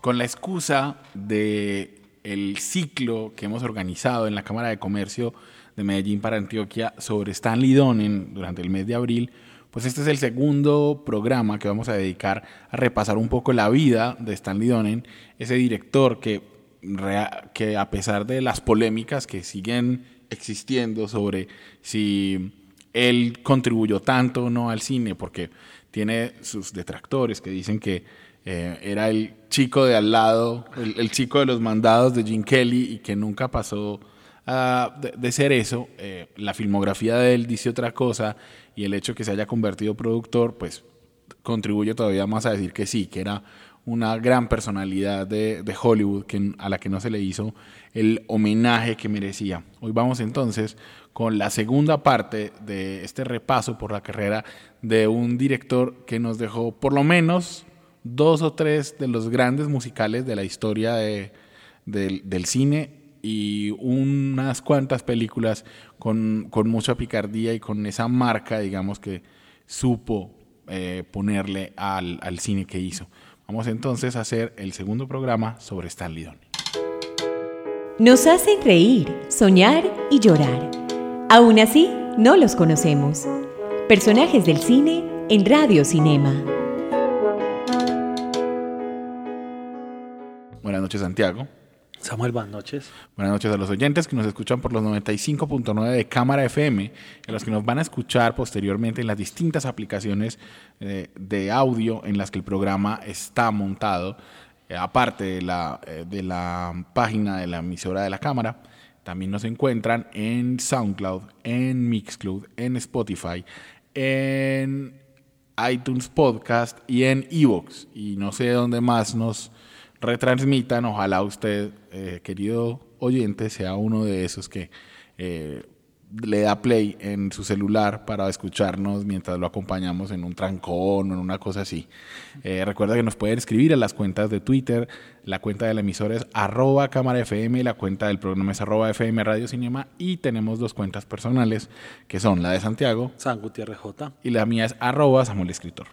Con la excusa de el ciclo que hemos organizado en la Cámara de Comercio de Medellín para Antioquia sobre Stanley Donen durante el mes de abril, pues este es el segundo programa que vamos a dedicar a repasar un poco la vida de Stanley Donen, ese director que, que a pesar de las polémicas que siguen existiendo sobre si él contribuyó tanto o no al cine, porque tiene sus detractores que dicen que eh, era el chico de al lado, el, chico de los mandados de Jim Kelly y que nunca pasó de, ser eso. Eh, la filmografía de él dice otra cosa y el hecho de que se haya convertido productor, pues contribuye todavía más a decir que sí, que era una gran personalidad de, de, Hollywood que, a la que no se le hizo el homenaje que merecía. Hoy vamos entonces con la segunda parte de este repaso por la carrera de un director que nos dejó por lo menos dos o tres de los grandes musicales de la historia del cine y unas cuantas películas con, mucha picardía y con esa marca, digamos, que supo eh, ponerle al, al, cine que hizo. Vamos entonces a hacer el segundo programa sobre Stanley. Nos hacen reír, soñar y llorar. Aún así, no los conocemos. Personajes del cine en Radio Cinema. Noches, Santiago. Samuel, buenas noches. Buenas noches a los oyentes que nos escuchan por los 95.9 de Cámara FM, a los que nos van a escuchar posteriormente en las distintas aplicaciones eh, de audio en las que el programa está montado, eh, aparte de la, eh, de la página de la emisora de la Cámara. También nos encuentran en SoundCloud, en Mixcloud, en Spotify, en iTunes Podcast y en Evox. Y no sé dónde más nos retransmitan. Ojalá usted, eh, querido oyente, sea uno de esos que eh, le da play en su celular para escucharnos mientras lo acompañamos en un trancón o en una cosa así. Eh, recuerda que nos pueden escribir a las cuentas de Twitter, la cuenta de la emisora es arroba cámara FM, la cuenta del programa es arroba FM Radio Cinema y tenemos dos cuentas personales que son la de Santiago, San Gutiérrez J, y la mía es arroba Samuel Escritor.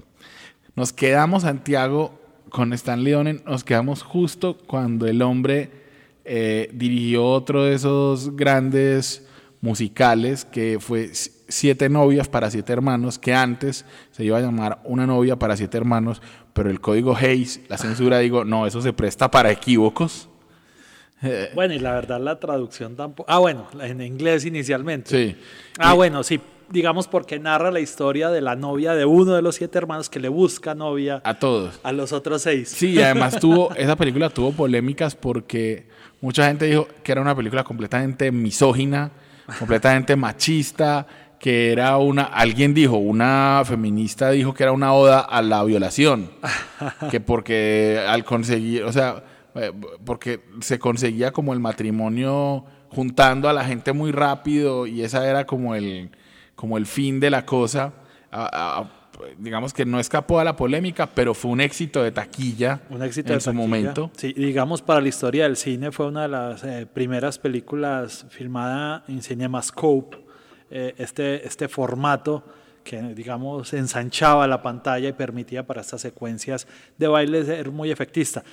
Nos quedamos, Santiago, con Stan Leone nos quedamos justo cuando el hombre eh, dirigió otro de esos grandes musicales que fue Siete novias para siete hermanos, que antes se iba a llamar Una novia para siete hermanos, pero el código Hayes, la censura, digo, no, eso se presta para equívocos. Bueno, y la verdad la traducción tampoco... Ah, bueno, en inglés inicialmente. Sí. Ah, bueno, sí, digamos, porque narra la historia de la novia de uno de los siete hermanos que le busca novia a todos. A los otros seis. Sí, y además tuvo, esa película tuvo polémicas porque mucha gente dijo que era una película completamente misógina, completamente machista, que era una, alguien dijo, una feminista dijo que era una oda a la violación, que porque al conseguir, o sea, eh, porque se conseguía como el matrimonio juntando a la gente muy rápido y esa era como el como el fin de la cosa. digamos que no escapó a la polémica, pero fue un éxito de taquilla un éxito en su momento. Sí, digamos para la historia del cine fue una de las eh, primeras películas filmada en CinemaScope, eh, este, este formato que digamos ensanchaba la pantalla y permitía para estas secuencias de baile ser muy efectista.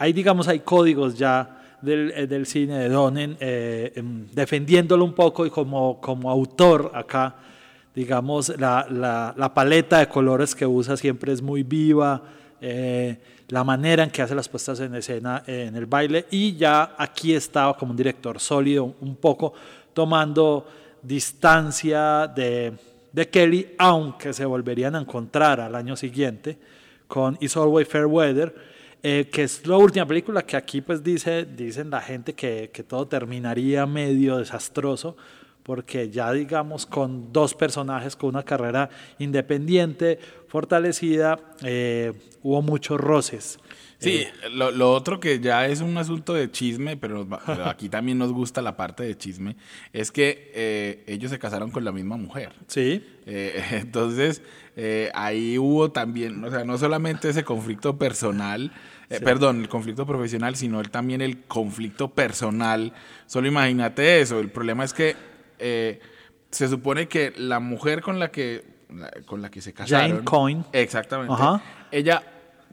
Ahí digamos hay códigos ya del, eh, cine de Donen, em, defendiéndolo un poco y como, como autor acá digamos, la, la, la, paleta de colores que usa siempre es muy viva, eh, la manera en que hace las puestas en escena en el baile. Y ya aquí estaba como un director sólido, un poco tomando distancia de, de Kelly, aunque se volverían a encontrar al año siguiente con It's Always Fair Weather, eh, que es la última película que aquí pues dice, dicen la gente que, que todo terminaría medio desastroso, porque ya digamos con dos personajes con una carrera independiente fortalecida, eh, hubo muchos roces. Sí, Eh, lo, lo otro que ya es un asunto de chisme, pero, aquí también nos gusta la parte de chisme, es que eh, ellos se casaron con la misma mujer. sí, Eh, entonces, ahí hubo también, o sea, no solamente ese conflicto personal, perdón, el conflicto profesional, sino el, también el conflicto personal. Solo imagínate eso, el problema es que se supone que la mujer con la que, con la que se casaron... Jane Coyne. Exactamente. Ajá. Ella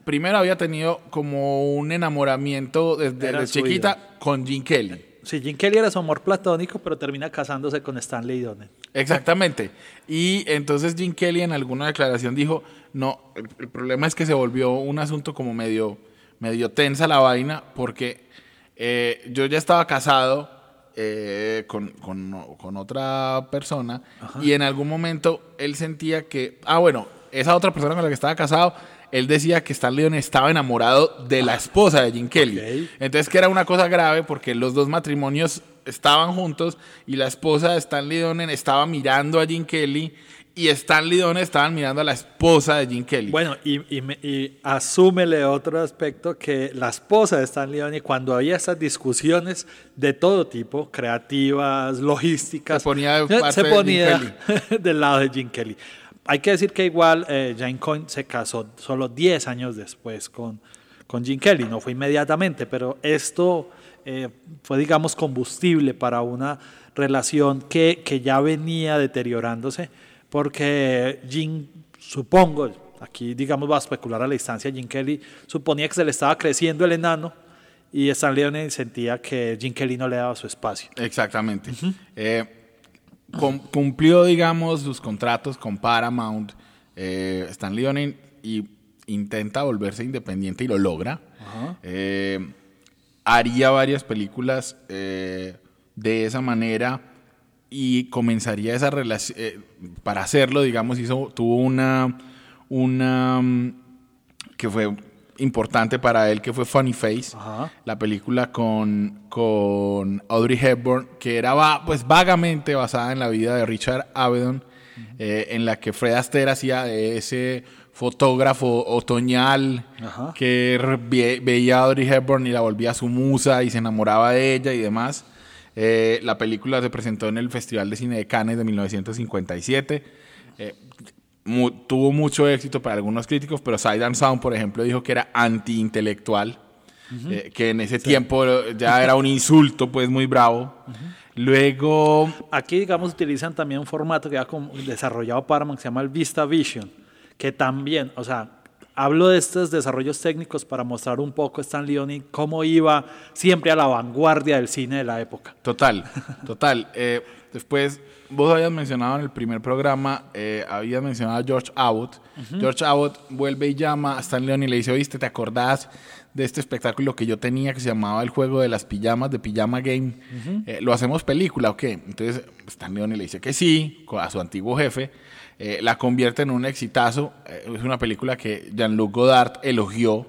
primero había tenido como un enamoramiento desde, chiquita con Gene Kelly. Sí, Jim Kelly era su amor platónico, pero termina casándose con Stanley Donen. Exactamente. Y entonces Jim Kelly en alguna declaración dijo, no, el, el problema es que se volvió un asunto como medio, medio tensa la vaina, porque eh, yo ya estaba casado eh, con, con- con otra persona y en algún momento él sentía que, ah, bueno, esa otra persona con la que estaba casado, él decía que Stan Leon estaba enamorado de la esposa de Jim Kelly. Entonces que era una cosa grave porque los dos matrimonios estaban juntos y la esposa de Stanley Donen estaba mirando a Jim Kelly y Stanley Donen estaban mirando a la esposa de Jim Kelly. Bueno, y, y, me- y asúmele otro aspecto que la esposa de Stanley Donen, cuando había esas discusiones de todo tipo, creativas, logísticas, Se ponía de del lado de Jim Kelly. Hay que decir que igual eh, Jane Coyne se casó solo 10 años después con, con Jim Kelly, no fue inmediatamente, pero esto eh, fue, digamos, combustible para una relación que, que ya venía deteriorándose, porque Jim, supongo, aquí digamos va a especular a la distancia, Jim Kelly suponía que se le estaba creciendo el enano y Stan Leone sentía que Jim Kelly no le daba su espacio. Exactamente. Eh, cum- cumplió, digamos, sus contratos con Paramount, eh, Stanley Donen, y intenta volverse independiente y lo logra. Eh, haría varias películas eh, de esa manera y comenzaría esa relación. para hacerlo, digamos, hizo, tuvo una. una mm, que fue importante para él, que fue Funny Face, Ajá. la película con, con Audrey Hepburn, que era va- pues vagamente basada en la vida de Richard Avedon, eh, en la que Fred Astaire hacía de ese fotógrafo otoñal Ajá. que ve- veía a Audrey Hepburn y la volvía su musa y se enamoraba de ella y demás. Eh, la película se presentó en el Festival de Cine de Cannes de 1957. Eh, mu- tuvo mucho éxito para algunos críticos, pero Side and Sound, por ejemplo, dijo que era antiintelectual, eh, que en ese tiempo ya era un insulto, pues muy bravo. Luego, Aquí, digamos, utilizan también un formato que ha desarrollado Paramount que se llama el Vista Vision, que también, o sea, hablo de estos desarrollos técnicos para mostrar un poco Stan Leone cómo iba siempre a la vanguardia del cine de la época. Total, total. Eh, después, vos habías mencionado en el primer programa, eh, habías mencionado a George Abbott. George Abbott vuelve y llama a Stan Leone y le dice, oíste, ¿te acordás de este espectáculo que yo tenía que se llamaba El Juego de las Pijamas, de Pijama Game? Eh, ¿Lo hacemos película o qué? Entonces, Stan Leone le dice que sí, a su antiguo jefe. Eh, la convierte en un exitazo. Eh, es una película que Jean-Luc Godard elogió,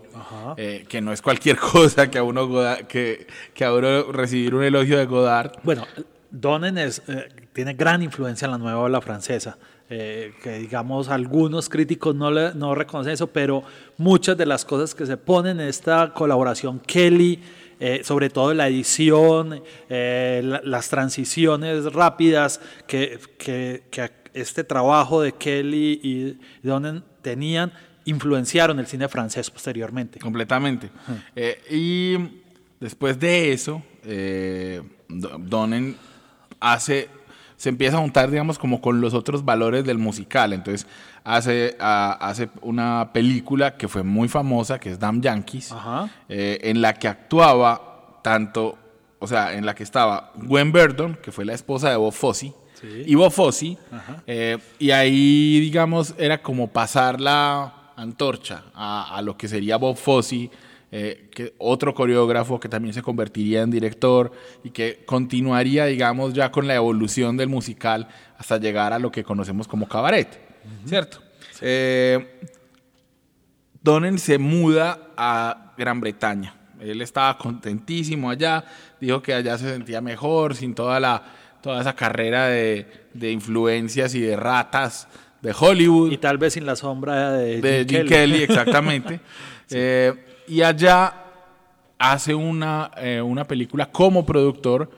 eh, que no es cualquier cosa que a uno, Godard- que, que a uno recibir un elogio de Godard. Bueno, Donen es, eh, tiene gran influencia en la nueva ola francesa, eh, que digamos algunos críticos no, le, no reconocen eso, pero muchas de las cosas que se ponen en esta colaboración Kelly, eh, sobre todo la edición, eh, la- las transiciones rápidas que, que- que este trabajo de Kelly y Donen tenían, influenciaron el cine francés posteriormente. Completamente. Eh, y después de eso, Do- Donen hace, se empieza a juntar, digamos, como con los otros valores del musical. Entonces hace, a- hace una película que fue muy famosa, que es Damn Yankees, eh, en la que actuaba tanto, o sea, en la que estaba Gwen Verdon, que fue la esposa de Bob Fosse, Sí. y Bob Fosse, eh, y ahí, digamos, era como pasar la antorcha a, a lo que sería Bob Fosse, eh, que otro coreógrafo que también se convertiría en director y que continuaría, digamos, ya con la evolución del musical hasta llegar a lo que conocemos como cabaret, ¿cierto? Eh, Donen se muda a Gran Bretaña. Él estaba contentísimo allá, dijo que allá se sentía mejor, sin toda la toda esa carrera de, de influencias y de ratas de Hollywood. Y tal vez sin la sombra de, de Jim, Kelly. exactamente. eh, y allá hace una, eh, una película como productor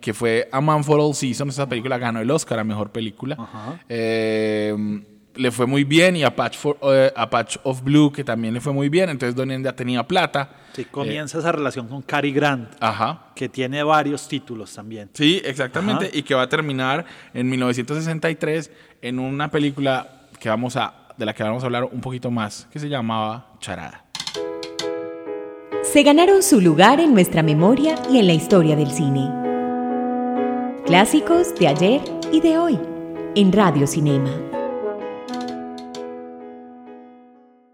que fue A Man for All Seasons. Esa película ganó el Oscar a Mejor Película. Eh, le fue muy bien y a Patch, for, uh, a Patch, of Blue, que también le fue muy bien. Entonces Donnie ya tenía plata. Sí, comienza eh, esa relación con Cary Grant, ajá. que tiene varios títulos también. Sí, exactamente. Ajá. Y que va a terminar en 1963 en una película que vamos a, de la que vamos a hablar un poquito más, que se llamaba Charada. Se ganaron su lugar en nuestra memoria y en la historia del cine. Clásicos de ayer y de hoy en Radio Cinema.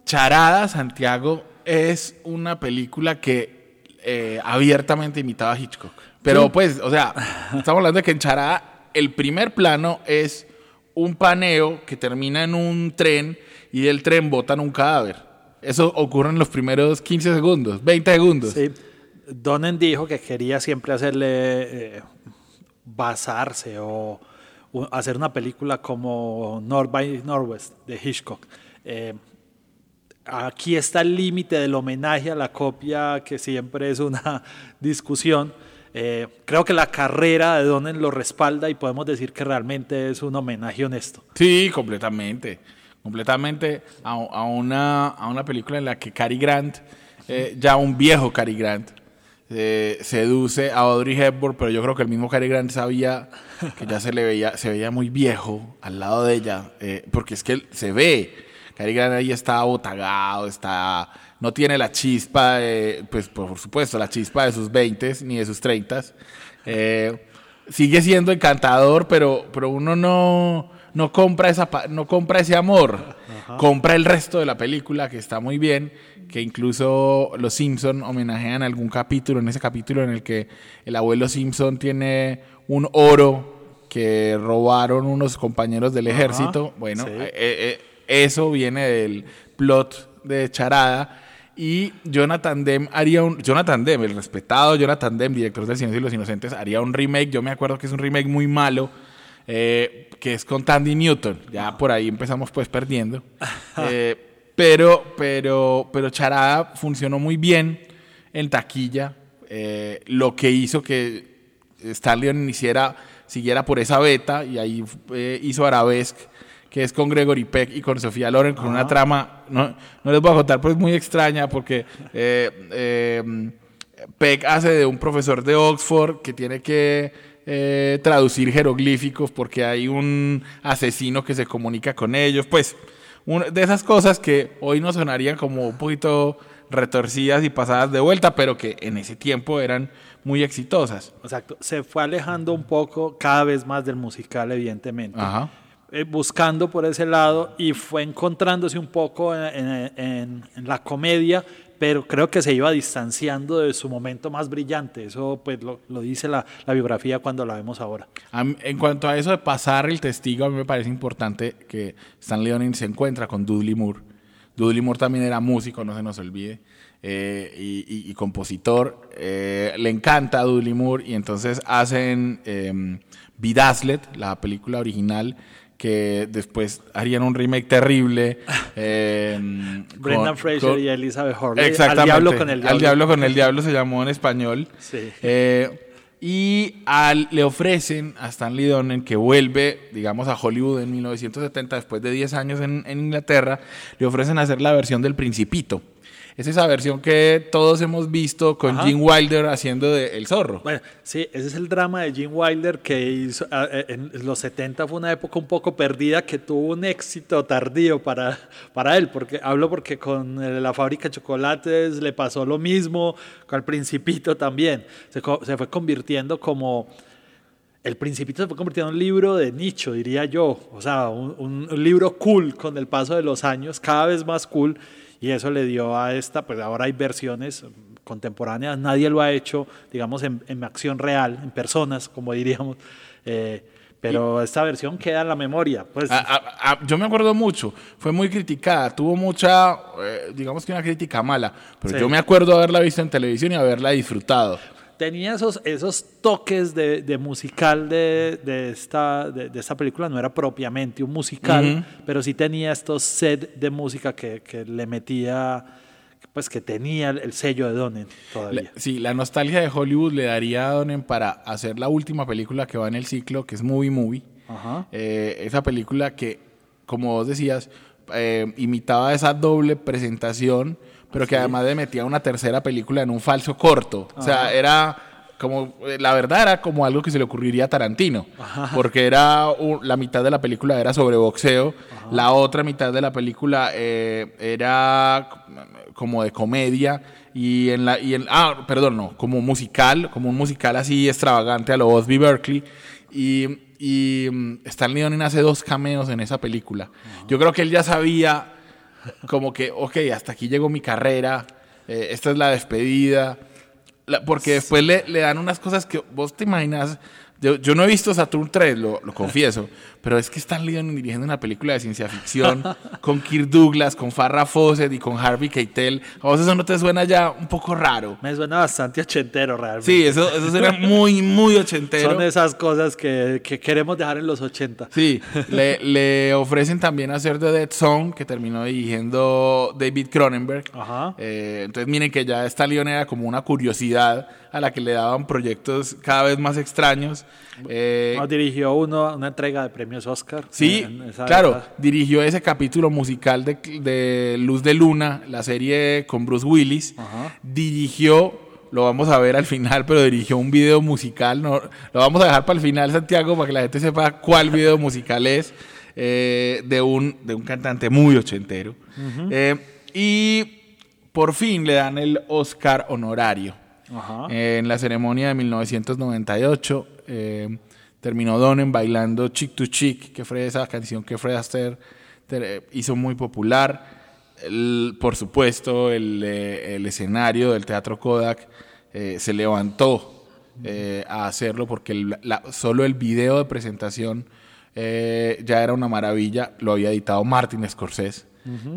Charada, Santiago, es una película que eh, abiertamente imitaba a Hitchcock. Pero pues, o sea, estamos hablando de que en Charada el primer plano es un paneo que termina en un tren y del tren botan un cadáver. Eso ocurre en los primeros 15 segundos, 20 segundos. Sí. Donen dijo que quería siempre hacerle eh, basarse o, hacer una película como North by Northwest de Hitchcock. Eh, aquí está el límite del homenaje a la copia, que siempre es una discusión. Eh, creo que la carrera de Donen lo respalda y podemos decir que realmente es un homenaje honesto. Sí, completamente. Completamente a, a una, a una película en la que Cary Grant, eh, ya un viejo Cary Grant, eh, seduce a Audrey Hepburn, pero yo creo que el mismo Cary Grant sabía que ya se le veía, se veía muy viejo al lado de ella, eh, porque es que se ve. Cary Grant ahí está botagado, está, no tiene la chispa, pues por supuesto, la chispa de sus 20 ni de sus 30 eh, sigue siendo encantador, pero, pero uno no, no, compra esa, no compra ese amor, Ajá. compra el resto de la película, que está muy bien, que incluso los Simpson homenajean algún capítulo, en ese capítulo en el que el abuelo Simpson tiene un oro que robaron unos compañeros del ejército. Ajá, bueno, sí. eh, eh, eso viene del plot de Charada. Y Jonathan Demme haría un. Jonathan Demme, el respetado Jonathan Demme, director del Silencio y los Inocentes, haría un remake. Yo me acuerdo que es un remake muy malo, eh, que es con Tandy Newton. Ya por ahí empezamos pues perdiendo. Eh, pero, pero, pero Charada funcionó muy bien en taquilla. Eh, lo que hizo que Stan Leon hiciera, siguiera por esa beta y ahí hizo Arabesque que es con Gregory Peck y con Sofía Loren, con una trama, no, no, les voy a contar, pero es muy extraña porque eh, eh, Peck hace de un profesor de Oxford que tiene que eh, traducir jeroglíficos porque hay un asesino que se comunica con ellos, pues de esas cosas que hoy nos sonarían como un poquito retorcidas y pasadas de vuelta, pero que en ese tiempo eran muy exitosas. Exacto, se fue alejando un poco cada vez más del musical, evidentemente. Ajá eh, buscando por ese lado y fue encontrándose un poco en, en, en, la comedia, pero creo que se iba distanciando de su momento más brillante. Eso pues lo, lo dice la, la, biografía cuando la vemos ahora. En cuanto a eso de pasar el testigo, a mí me parece importante que Stan Leonin se encuentra con Dudley Moore. Dudley Moore también era músico, no se nos olvide. Eh, y, compositor. Eh, le encanta a Dudley Moore y entonces hacen eh, la película original, que después harían un remake terrible. Eh, Brendan Fraser con, y Elizabeth Hurley. Exactamente. Al diablo con el diablo. Al diablo con el diablo se llamó en español. Sí. Eh, y al, le ofrecen a Stanley Donen, que vuelve, digamos, a Hollywood en 1970, después de 10 años en, en Inglaterra, le ofrecen hacer la versión del Principito es esa versión que todos hemos visto con Ajá. Gene Wilder haciendo de El Zorro. Bueno, sí, ese es el drama de Gene Wilder que hizo en los 70 fue una época un poco perdida que tuvo un éxito tardío para, para él, porque hablo porque con la fábrica de chocolates le pasó lo mismo, con el Principito también, se, se fue convirtiendo como... El Principito se fue convirtiendo en un libro de nicho, diría yo, o sea, un, un libro cool con el paso de los años, cada vez más cool, y eso le dio a esta, pues ahora hay versiones contemporáneas, nadie lo ha hecho, digamos, en, en acción real, en personas, como diríamos, eh, pero esta versión queda en la memoria. Pues. A, a, a, yo me acuerdo mucho, fue muy criticada, tuvo mucha, eh, digamos que una crítica mala, pero sí. yo me acuerdo haberla visto en televisión y haberla disfrutado. Tenía esos, esos toques de, de musical de, de esta, de, de esta película, no era propiamente un musical, pero sí tenía estos set de música que, que le metía, pues que tenía el sello de Donen todavía. La- sí, la nostalgia de Hollywood le daría a Donen para hacer la última película que va en el ciclo, que es Movie Movie. Ajá. Eh, esa película que, como vos decías, eh, imitaba esa doble presentación, pero que además le metía una tercera película en un falso corto. O sea, era como, eh, la verdad era como algo que se le ocurriría a Tarantino, porque era un- la mitad de la película era sobre boxeo, la otra mitad de la película eh, era como de comedia y en la y en ah perdón no como musical como un musical así extravagante a lo Osby Berkeley y, y mm, Stanley Donen hace dos cameos en esa película. Yo creo que él ya sabía como que ok hasta aquí llegó mi carrera eh, esta es la despedida. La- porque después le, le dan unas cosas que vos te imaginas yo, yo no he visto Saturn 3, lo, lo confieso, pero es que Stanley Donen dirigiendo una película de ciencia ficción con Kirk Douglas, con Farrah Fawcett y con Harvey Keitel. ¿A vos eso no te suena ya un poco raro? Me suena bastante ochentero realmente. Sí, eso, eso suena muy, muy ochentero. Son esas cosas que, que queremos dejar en los 80. Sí, le, le ofrecen también hacer The Dead Zone, que terminó dirigiendo David Cronenberg. Ajá. Eh, entonces miren que ya esta León era como una curiosidad a la que le daban proyectos cada vez más extraños. Eh, Nos dirigió uno, una entrega de premios Oscar. Sí, en claro, época. dirigió ese capítulo musical de, de Luz de Luna, la serie con Bruce Willis. Ajá. Dirigió, lo vamos a ver al final, pero dirigió un video musical. No, lo vamos a dejar para el final, Santiago, para que la gente sepa cuál video musical es, eh, de, un, de un cantante muy ochentero. Eh, y por fin le dan el Oscar honorario. Ajá. En la ceremonia de 1998 eh, terminó Donen bailando Chick to Chick, que fue esa canción que Fred Astaire te- hizo muy popular. Por supuesto, el, eh, el escenario del Teatro Kodak eh, se levantó eh, a hacerlo porque solo el video de presentación eh, ya era una maravilla. Lo había editado Martin Scorsese,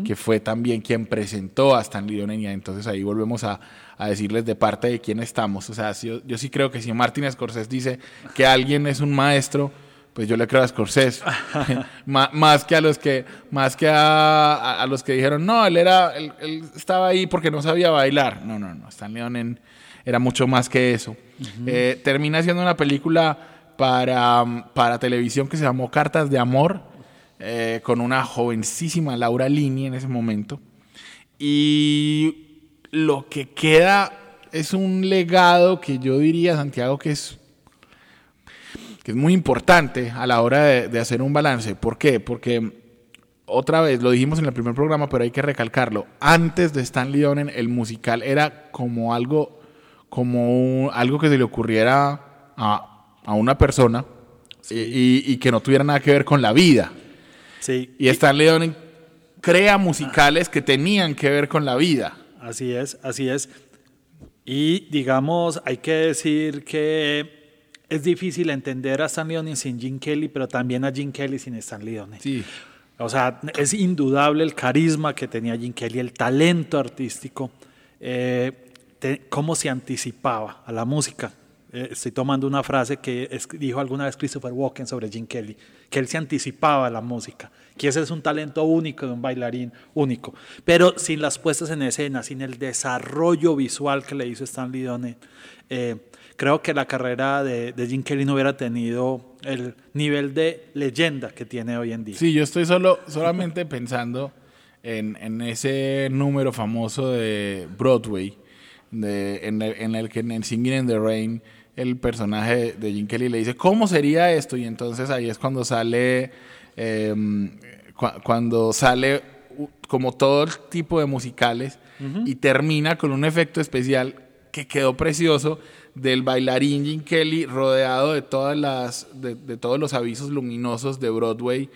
que fue también quien presentó a Stanley Donen. Y entonces ahí volvemos a, a decirles de parte de quién estamos. O sea, si yo, yo sí creo que si Martin Scorsese dice que alguien es un maestro, pues yo le creo a Scorsese. Má- más que a los que, más que a, a- a los que dijeron, no, él era, él, él estaba ahí porque no sabía bailar. No, no, no. Stanley Donen era mucho más que eso. Eh, termina siendo una película para, para televisión que se llamó Cartas de Amor, eh, con una jovencísima Laura Linney en ese momento. Y lo que queda es un legado que yo diría, Santiago, que es, que es muy importante a la hora de, hacer un balance. ¿Por qué? Porque otra vez, lo dijimos en el primer programa, pero hay que recalcarlo. Antes de Stanley Donen, el musical era como algo, como algo que se le ocurriera a, a una persona y, y- y que no tuviera nada que ver con la vida. Sí, Y Stanley Donen crea musicales que tenían que ver con la vida. así es, así es. Y digamos, hay que decir que es difícil entender a Stanley Donen sin Gene Kelly, pero también a Gene Kelly sin Stanley Donen. Sí. O sea, es indudable el carisma que tenía Gene Kelly, el talento artístico, eh, te- cómo se anticipaba a la música. Eh, estoy tomando una frase que dijo alguna vez Christopher Walken sobre Gene Kelly, que él se anticipaba a la música, que ese es un talento único de un bailarín único. Pero sin las puestas en escena, sin el desarrollo visual que le hizo Stanley Donen, eh, creo que la carrera de, de Gene Kelly no hubiera tenido el nivel de leyenda que tiene hoy en día. Sí, yo estoy solo, solamente pensando en, en ese número famoso de Broadway, de, en, el, en el que en Singing in the Rain el personaje de Jim Kelly le dice, ¿cómo sería esto? Y entonces ahí es cuando sale, eh, cu- cuando sale como todo el tipo de musicales y termina con un efecto especial que quedó precioso del bailarín Jim Kelly rodeado de todas las de, de todos los avisos luminosos de Broadway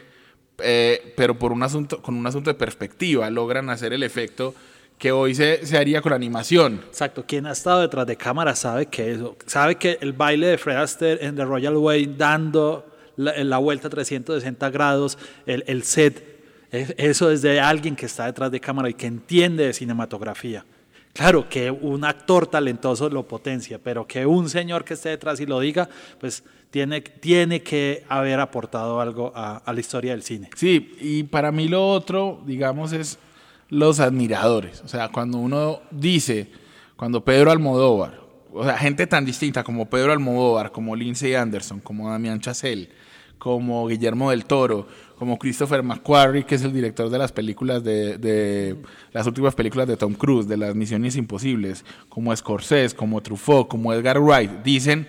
eh, pero por un asunto con un asunto de perspectiva logran hacer el efecto que hoy se, se haría con animación Exacto, quien ha estado detrás de cámara sabe que eso, sabe que el baile de Fred Astaire en The Royal Way dando la, la vuelta 360 grados, el, el set, es- eso es de alguien que está detrás de cámara y que entiende de cinematografía. Claro, que un actor talentoso lo potencia, pero que un señor que esté detrás y lo diga, pues tiene, tiene que haber aportado algo a, a la historia del cine. Sí, y para mí lo otro, digamos, es los admiradores. O sea, cuando uno dice, cuando Pedro Almodóvar, o sea, gente tan distinta como Pedro Almodóvar, como Lindsay Anderson, como Damián Chazelle, como Guillermo del Toro, como Christopher McQuarrie, que es el director de las películas de, de, las últimas películas de Tom Cruise, de las Misiones Imposibles, como Scorsese, como Truffaut, como Edgar Wright, dicen,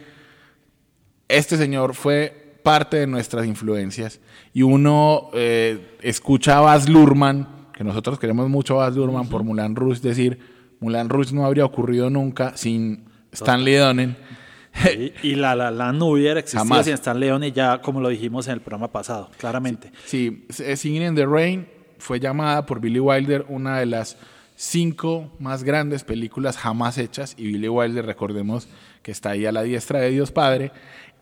este señor fue parte de nuestras influencias y uno eh, escucha a Baz Luhrmann, que nosotros queremos mucho a Baz Luhrmann por Mulan Rouge, decir, Mulan Rouge no habría ocurrido nunca sin Stanley Donen. Y, la, la, la no hubiera existido sin Stanley Donen, ya como lo dijimos en el programa pasado, claramente. Sí, sí, Singing in the Rain fue llamada por Billy Wilder una de las cinco más grandes películas jamás hechas y Billy Wilder, recordemos que está ahí a la diestra de Dios Padre,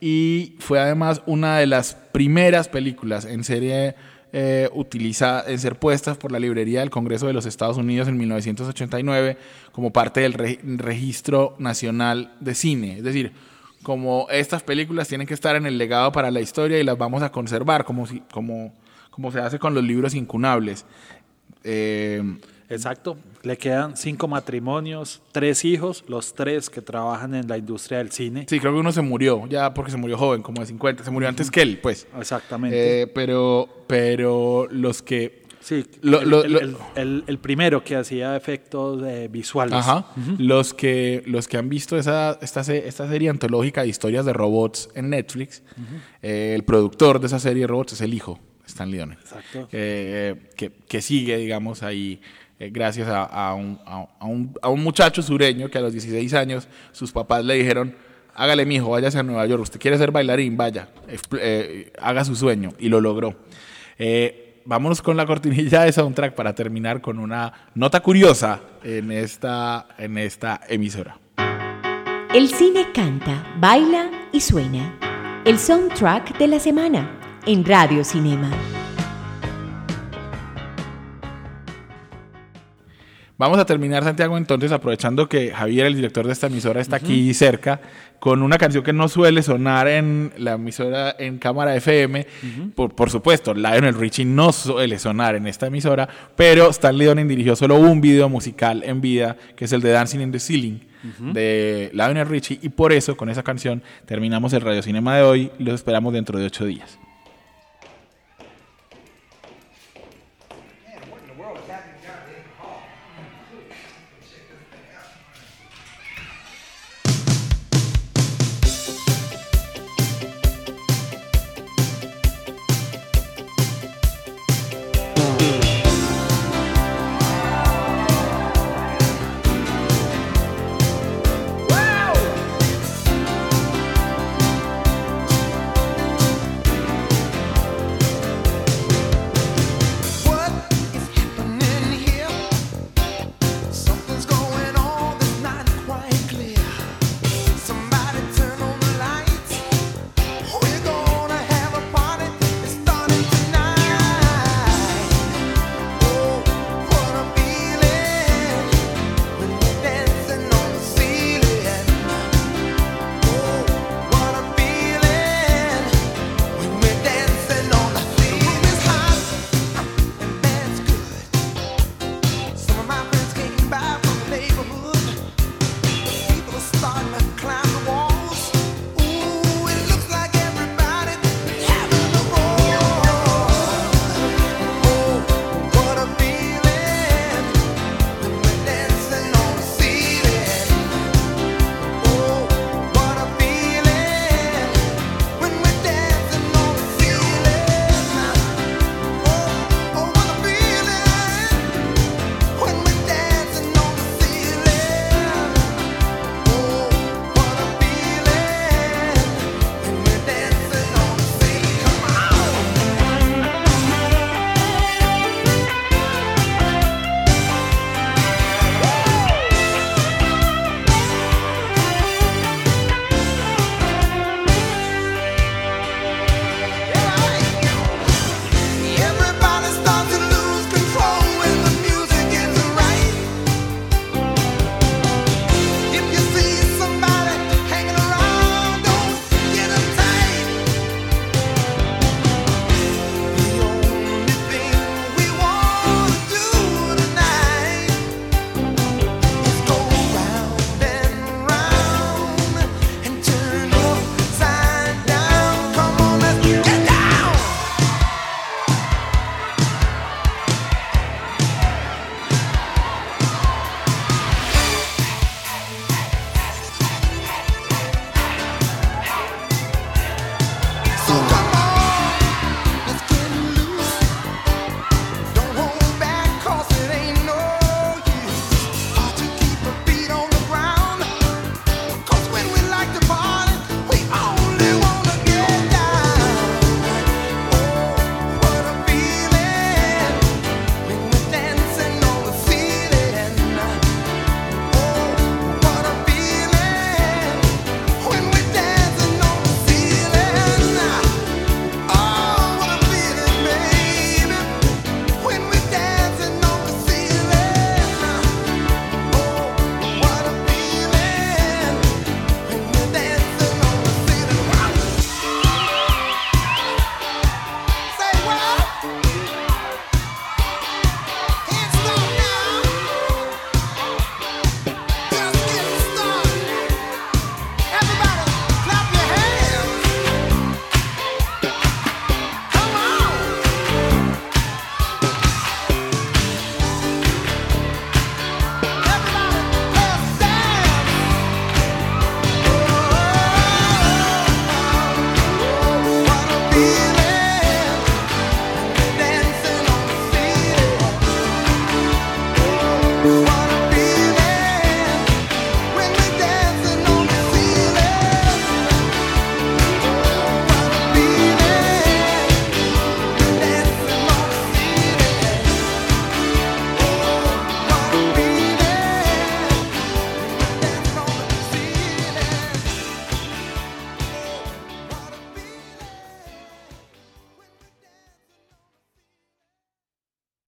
y fue además una de las primeras películas en serie eh, utilizada, en ser puestas por la librería del Congreso de los Estados Unidos en 1989 como parte del re registro nacional de cine. Es decir, como estas películas tienen que estar en el legado para la historia y las vamos a conservar, como, si, como, como se hace con los libros incunables. Eh, Exacto. Le quedan cinco matrimonios, tres hijos, los tres que trabajan en la industria del cine. Sí, creo que uno se murió, ya porque se murió joven, como de 50. Se murió antes que él, pues. Exactamente. Eh, pero, pero los que... Sí, lo, el, lo, el, el, el, primero que hacía efectos eh, visuales. Ajá. Uh -huh. los, que, los que han visto esa, esta, esta serie antológica de historias de robots en Netflix, uh -huh. eh, el productor de esa serie de robots es el hijo, Stan Leone. Exacto. que, que sigue, digamos, ahí eh, gracias a, un, a, un, a, un, muchacho sureño que a los 16 años sus papás le dijeron, hágale mi hijo, váyase a Nueva York, usted quiere ser bailarín, vaya, eh, haga su sueño, y lo logró. Eh, vámonos con la cortinilla de soundtrack para terminar con una nota curiosa en esta, en esta emisora. El cine canta, baila y suena. El soundtrack de la semana en Radio Cinema. Vamos a terminar, Santiago, entonces, aprovechando que Javier, el director de esta emisora, está uh -huh. aquí cerca, con una canción que no suele sonar en la emisora en cámara FM. Uh -huh. por, por, supuesto, Lionel Richie no suele sonar en esta emisora, pero Stanley Donen dirigió solo un video musical en vida, que es el de Dancing in the Ceiling. Uh -huh. de Lionel Richie y por eso con esa canción terminamos el Radio Cinema de hoy los esperamos dentro de ocho días.